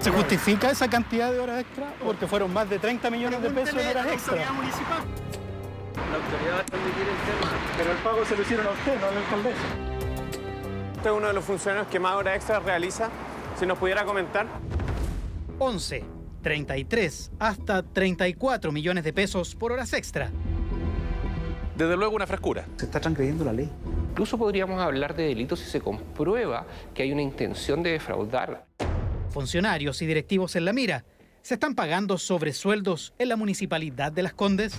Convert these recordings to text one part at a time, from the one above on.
¿Se justifica esa cantidad de horas extra? Porque fueron más de 30 millones de pesos en horas extra. La autoridad va a transmitir el tema. Pero el pago se lo hicieron a usted, no a la alcaldesa. Usted es uno de los funcionarios que más horas extra realiza. Si nos pudiera comentar. 11, 33, hasta 34 millones de pesos por horas extra. Desde luego una frescura. Se está transgrediendo la ley. Incluso podríamos hablar de delitos si se comprueba que hay una intención de defraudar. Funcionarios y directivos en la mira. ¿Se están pagando sobresueldos en la municipalidad de Las Condes?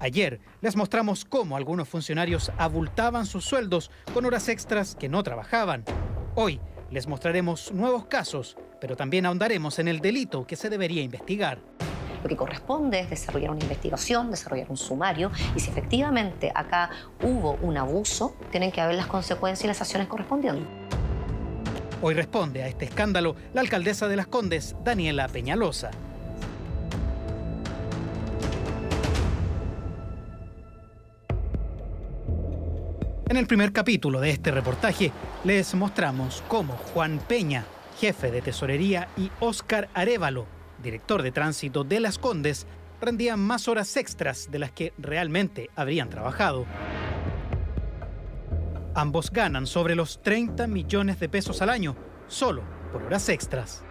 Ayer les mostramos cómo algunos funcionarios abultaban sus sueldos con horas extras que no trabajaban. Hoy les mostraremos nuevos casos, pero también ahondaremos en el delito que se debería investigar. Lo que corresponde es desarrollar una investigación, desarrollar un sumario y si efectivamente acá hubo un abuso, tienen que haber las consecuencias y las acciones correspondientes. Hoy responde a este escándalo la alcaldesa de Las Condes, Daniela Peñalosa. En el primer capítulo de este reportaje les mostramos cómo Juan Peña, jefe de tesorería, y Óscar Arevalo, director de tránsito de Las Condes, rendían más horas extras de las que realmente habrían trabajado. Ambos ganan sobre los 30 millones de pesos al año, solo por horas extras.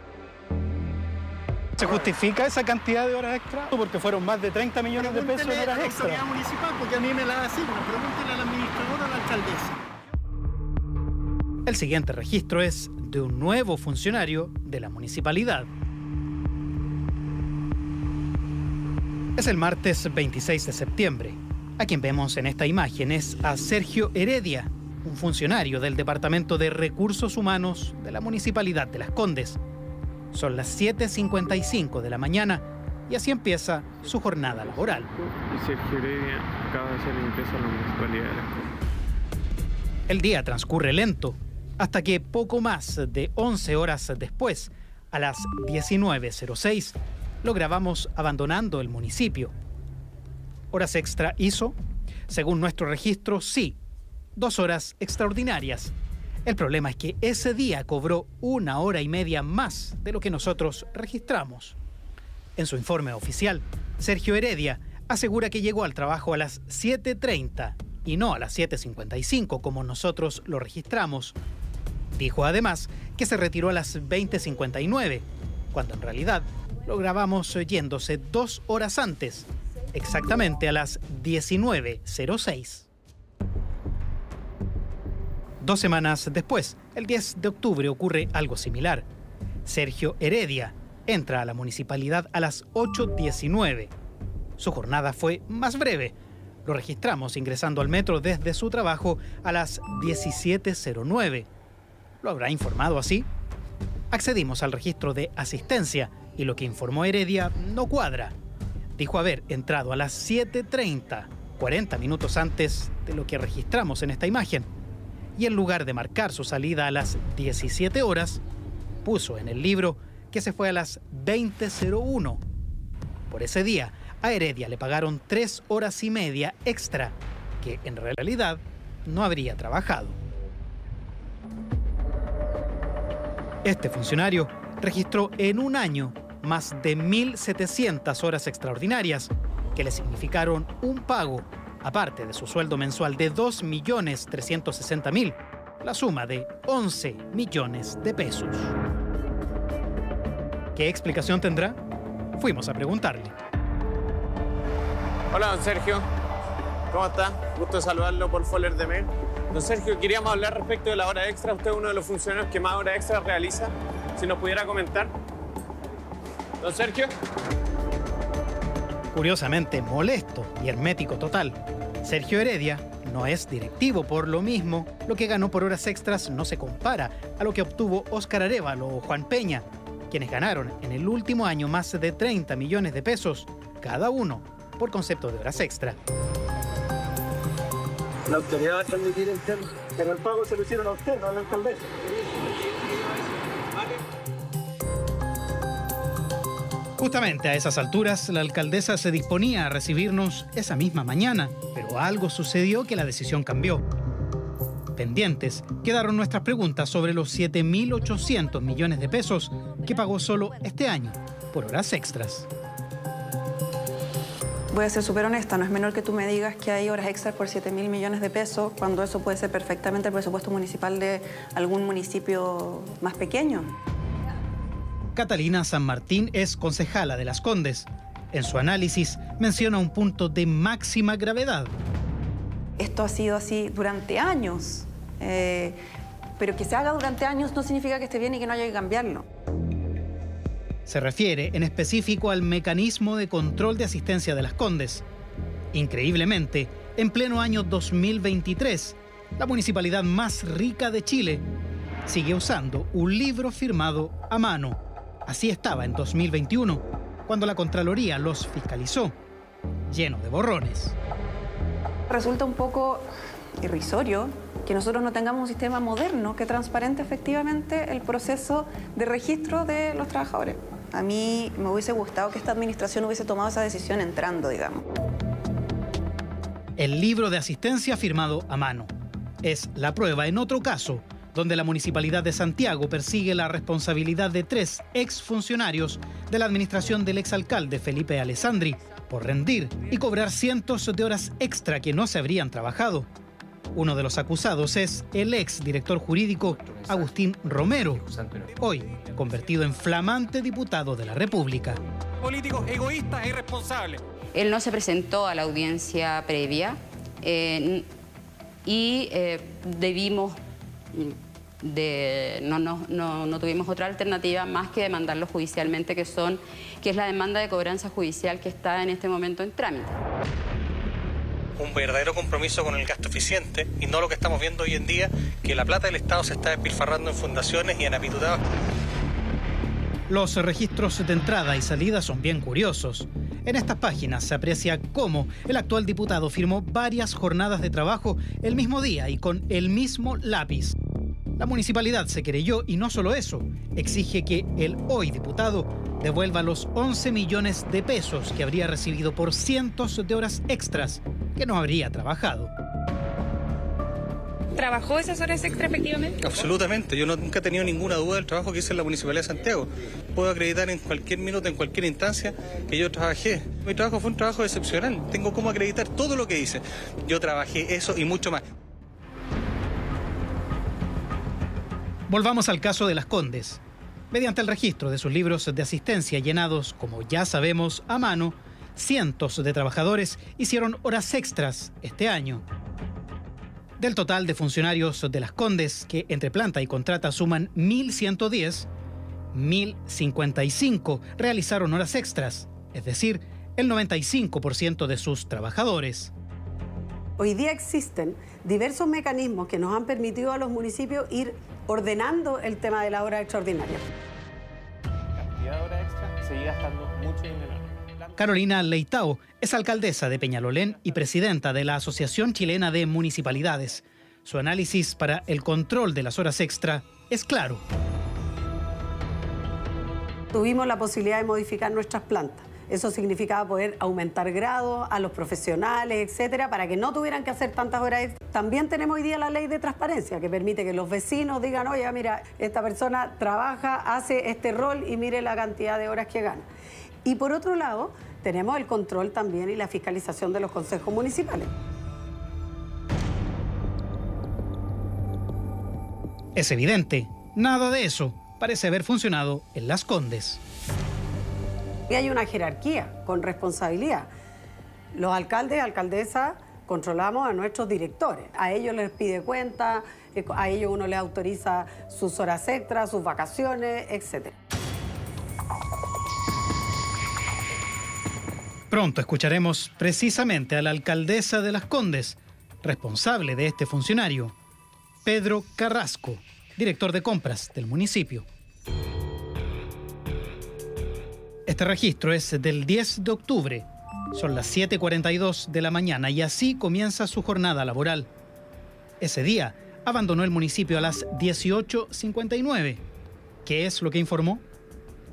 ¿Se justifica esa cantidad de horas extra? Porque fueron más de 30 millones de pesos en horas extra. municipal, porque a mí me la asignan. Pregúntele a la administradora o a la alcaldesa. El siguiente registro es de un nuevo funcionario de la municipalidad. Es el martes 26 de septiembre. A quien vemos en esta imagen es a Sergio Heredia, un funcionario del Departamento de Recursos Humanos de la Municipalidad de Las Condes. Son las 7.55 de la mañana y así empieza su jornada laboral. Y Sergio Heredia acaba de hacer ingreso a la Municipalidad de Las Condes. El día transcurre lento, hasta que poco más de 11 horas después, a las 19.06, lo grabamos abandonando el municipio. ¿Horas extra hizo? Según nuestro registro, sí. Dos horas extraordinarias. El problema es que ese día cobró una hora y media más de lo que nosotros registramos. En su informe oficial, Sergio Heredia asegura que llegó al trabajo a las 7.30 y no a las 7.55 como nosotros lo registramos. Dijo además que se retiró a las 20.59, cuando en realidad lo grabamos yéndose dos horas antes, exactamente a las 19.06. Dos semanas después, el 10 de octubre, ocurre algo similar. Sergio Heredia entra a la municipalidad a las 8.19. Su jornada fue más breve. Lo registramos ingresando al metro desde su trabajo a las 17.09. ¿Lo habrá informado así? Accedimos al registro de asistencia y lo que informó Heredia no cuadra. Dijo haber entrado a las 7.30, 40 minutos antes de lo que registramos en esta imagen. Y en lugar de marcar su salida a las 17 horas, puso en el libro que se fue a las 20.01. Por ese día, a Heredia le pagaron tres horas y media extra, que en realidad no habría trabajado. Este funcionario registró en un año más de 1.700 horas extraordinarias, que le significaron un pago, aparte de su sueldo mensual de 2.360.000, la suma de 11 millones de pesos. ¿Qué explicación tendrá? Fuimos a preguntarle. Hola, don Sergio. ¿Cómo está? Gusto saludarlo por Foller de Mail. Don Sergio, queríamos hablar respecto de la hora extra. Usted es uno de los funcionarios que más hora extra realiza. Si nos pudiera comentar. Don Sergio. Curiosamente molesto y hermético total, Sergio Heredia no es directivo, por lo mismo, lo que ganó por horas extras no se compara a lo que obtuvo Óscar Arevalo o Juan Peña, quienes ganaron en el último año más de 30 millones de pesos, cada uno, por concepto de horas extra. La autoridad va a transmitir el tema. Pero el pago se lo hicieron a usted, no a la alcaldesa. Justamente a esas alturas, la alcaldesa se disponía a recibirnos esa misma mañana, pero algo sucedió que la decisión cambió. Pendientes quedaron nuestras preguntas sobre los 7.800 millones de pesos que pagó solo este año por horas extras. Voy a ser súper honesta, no es menor que tú me digas que hay horas extras por 7 mil millones de pesos, cuando eso puede ser perfectamente el presupuesto municipal de algún municipio más pequeño. Catalina San Martín es concejala de Las Condes. En su análisis menciona un punto de máxima gravedad. Esto ha sido así durante años, eh, pero que se haga durante años no significa que esté bien y que no haya que cambiarlo. Se refiere en específico al mecanismo de control de asistencia de las Condes. Increíblemente, en pleno año 2023, la municipalidad más rica de Chile sigue usando un libro firmado a mano. Así estaba en 2021, cuando la Contraloría los fiscalizó, lleno de borrones. Resulta un poco irrisorio que nosotros no tengamos un sistema moderno que transparente efectivamente el proceso de registro de los trabajadores. A mí me hubiese gustado que esta administración hubiese tomado esa decisión entrando, digamos. El libro de asistencia firmado a mano es la prueba en otro caso donde la Municipalidad de Santiago persigue la responsabilidad de tres exfuncionarios de la administración del exalcalde Felipe Alessandri por rendir y cobrar cientos de horas extra que no se habrían trabajado. Uno de los acusados es el ex director jurídico Agustín Romero, hoy convertido en flamante diputado de la República. Políticos egoístas e irresponsables. Él no se presentó a la audiencia previa eh, y eh, debimos de, no, no, no, no, tuvimos otra alternativa más que demandarlo judicialmente, que, son, que es la demanda de cobranza judicial que está en este momento en trámite un verdadero compromiso con el gasto eficiente y no lo que estamos viendo hoy en día, que la plata del Estado se está despilfarrando en fundaciones y en apitutados. Los registros de entrada y salida son bien curiosos. En estas páginas se aprecia cómo el actual diputado firmó varias jornadas de trabajo el mismo día y con el mismo lápiz. La municipalidad se creyó y no solo eso, exige que el hoy diputado devuelva los 11 millones de pesos que habría recibido por cientos de horas extras que no habría trabajado. ¿Trabajó esas horas extra efectivamente? Absolutamente, yo nunca he tenido ninguna duda del trabajo que hice en la Municipalidad de Santiago. Puedo acreditar en cualquier minuto, en cualquier instancia, que yo trabajé. Mi trabajo fue un trabajo excepcional, tengo cómo acreditar todo lo que hice. Yo trabajé eso y mucho más. Volvamos al caso de las Condes. Mediante el registro de sus libros de asistencia llenados, como ya sabemos, a mano, cientos de trabajadores hicieron horas extras este año. Del total de funcionarios de las Condes, que entre planta y contrata suman 1.110, 1.055 realizaron horas extras, es decir, el 95% de sus trabajadores. Hoy día existen diversos mecanismos que nos han permitido a los municipios ir ordenando el tema de la hora extraordinaria. cantidad de horas extra sigue gastando mucho dinero. Carolina Leitao es alcaldesa de Peñalolén y presidenta de la Asociación Chilena de Municipalidades. Su análisis para el control de las horas extra es claro. Tuvimos la posibilidad de modificar nuestras plantas eso significaba poder aumentar grados a los profesionales, etcétera, para que no tuvieran que hacer tantas horas También tenemos hoy día la ley de transparencia que permite que los vecinos digan, oye, mira, esta persona trabaja, hace este rol y mire la cantidad de horas que gana. Y por otro lado, tenemos el control también y la fiscalización de los consejos municipales. Es evidente, nada de eso parece haber funcionado en Las Condes. Y hay una jerarquía con responsabilidad. Los alcaldes y alcaldesas controlamos a nuestros directores. A ellos les pide cuenta, eh, a ellos uno les autoriza sus horas extras, sus vacaciones, etc. Pronto escucharemos precisamente a la alcaldesa de Las Condes, responsable de este funcionario, Pedro Carrasco, director de compras del municipio. Este registro es del 10 de octubre. Son las 7.42 de la mañana y así comienza su jornada laboral. Ese día abandonó el municipio a las 18.59. ¿Qué es lo que informó?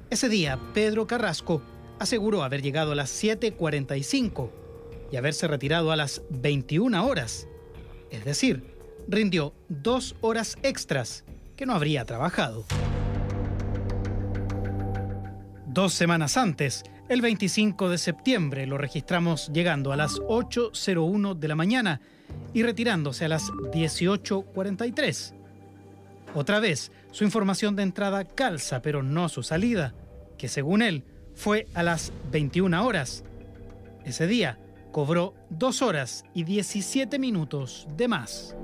Ese día, Pedro Carrasco aseguró haber llegado a las 7.45 y haberse retirado a las 21 horas. Es decir, rindió dos horas extras que no habría trabajado. Dos semanas antes, el 25 de septiembre, lo registramos llegando a las 8.01 de la mañana y retirándose a las 18.43. Otra vez, su información de entrada calza, pero no su salida, que según él fue a las 21 horas. Ese día cobró 2 horas y 17 minutos de más.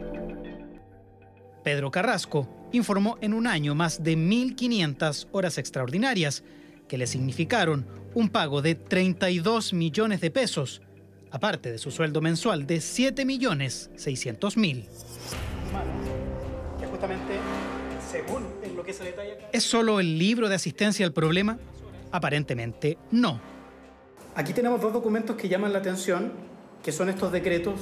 Pedro Carrasco informó en un año más de 1.500 horas extraordinarias que le significaron un pago de 32 millones de pesos, aparte de su sueldo mensual de 7 millones 600 mil. ¿Es solo el libro de asistencia al problema? Aparentemente no. Aquí tenemos dos documentos que llaman la atención, que son estos decretos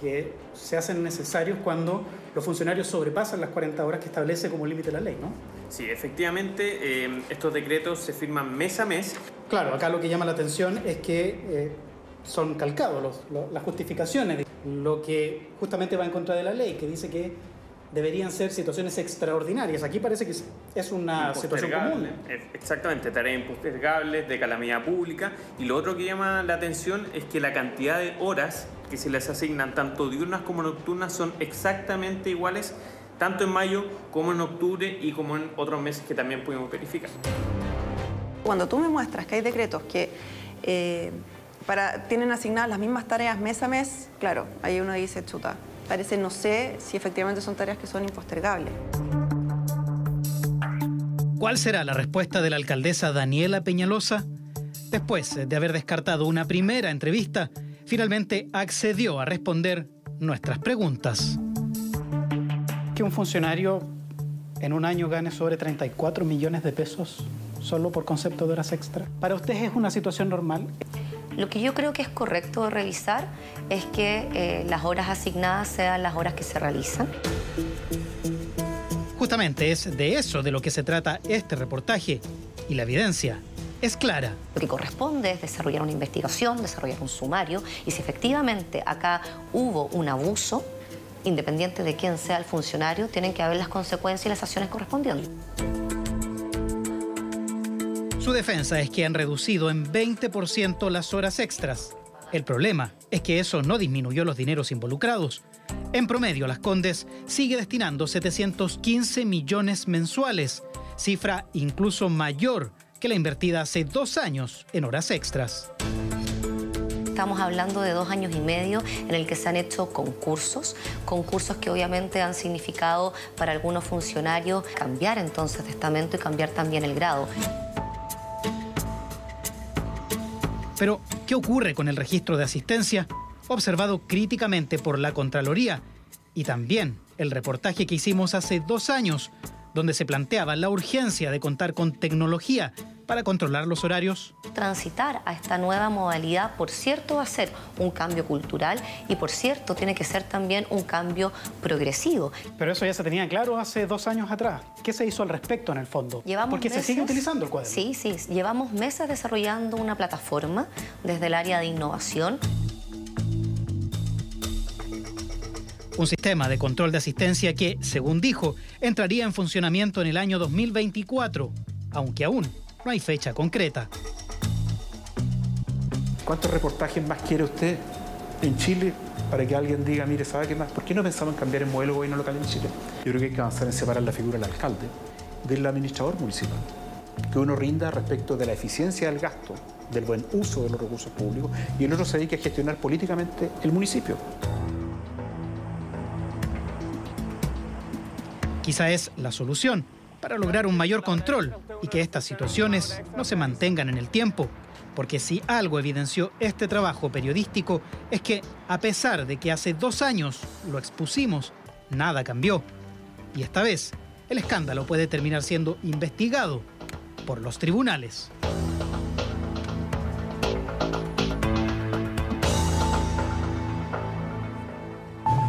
que se hacen necesarios cuando los funcionarios sobrepasan las 40 horas que establece como límite la ley, ¿no? Sí, efectivamente, eh, estos decretos se firman mes a mes. Claro, acá lo que llama la atención es que eh, son calcados las justificaciones, lo que justamente va en contra de la ley, que dice que deberían ser situaciones extraordinarias. Aquí parece que es una situación común. Exactamente, tareas impostergables, de calamidad pública. Y lo otro que llama la atención es que la cantidad de horas que se les asignan, tanto diurnas como nocturnas, son exactamente iguales, tanto en mayo como en octubre y como en otros meses que también pudimos verificar. Cuando tú me muestras que hay decretos que... Eh, para, tienen asignadas las mismas tareas mes a mes, claro, ahí uno dice, chuta, parece, no sé si efectivamente son tareas que son impostergables. ¿Cuál será la respuesta de la alcaldesa Daniela Peñalosa? Después de haber descartado una primera entrevista, finalmente accedió a responder nuestras preguntas. Que un funcionario en un año gane sobre 34 millones de pesos solo por concepto de horas extra. ¿Para usted es una situación normal? Lo que yo creo que es correcto revisar es que eh, las horas asignadas sean las horas que se realizan. Justamente es de eso de lo que se trata este reportaje y la evidencia es clara. Lo que corresponde es desarrollar una investigación, desarrollar un sumario y si efectivamente acá hubo un abuso, independiente de quién sea el funcionario, tienen que haber las consecuencias y las acciones correspondientes. Su defensa es que han reducido en 20% las horas extras. El problema es que eso no disminuyó los dineros involucrados. En promedio, Las Condes sigue destinando 715 millones mensuales, cifra incluso mayor que la invertida hace dos años en horas extras. Estamos hablando de dos años y medio en el que se han hecho concursos, concursos que obviamente han significado para algunos funcionarios cambiar entonces de estamento y cambiar también el grado. Pero, ¿qué ocurre con el registro de asistencia? Observado críticamente por la Contraloría y también el reportaje que hicimos hace dos años, donde se planteaba la urgencia de contar con tecnología para controlar los horarios? Transitar a esta nueva modalidad, por cierto, va a ser un cambio cultural y, por cierto, tiene que ser también un cambio progresivo. Pero eso ya se tenía claro hace dos años atrás. ¿Qué se hizo al respecto en el fondo? Llevamos Porque se sigue utilizando el cuaderno. Sí, sí. Llevamos meses desarrollando una plataforma desde el área de innovación. Un sistema de control de asistencia que, según dijo, entraría en funcionamiento en el año 2024, aunque aún no hay fecha concreta. ¿Cuántos reportajes más quiere usted en Chile para que alguien diga, mire, ¿sabe qué más? ¿Por qué no pensamos en cambiar el modelo gobierno local en Chile? Yo creo que hay que avanzar en separar la figura del alcalde del administrador municipal. Que uno rinda respecto de la eficiencia del gasto, del buen uso de los recursos públicos y el otro se dedique a gestionar políticamente el municipio. Quizá es la solución para lograr un mayor control y que estas situaciones no se mantengan en el tiempo. Porque si algo evidenció este trabajo periodístico es que, a pesar de que hace dos años lo expusimos, nada cambió. Y esta vez, el escándalo puede terminar siendo investigado por los tribunales.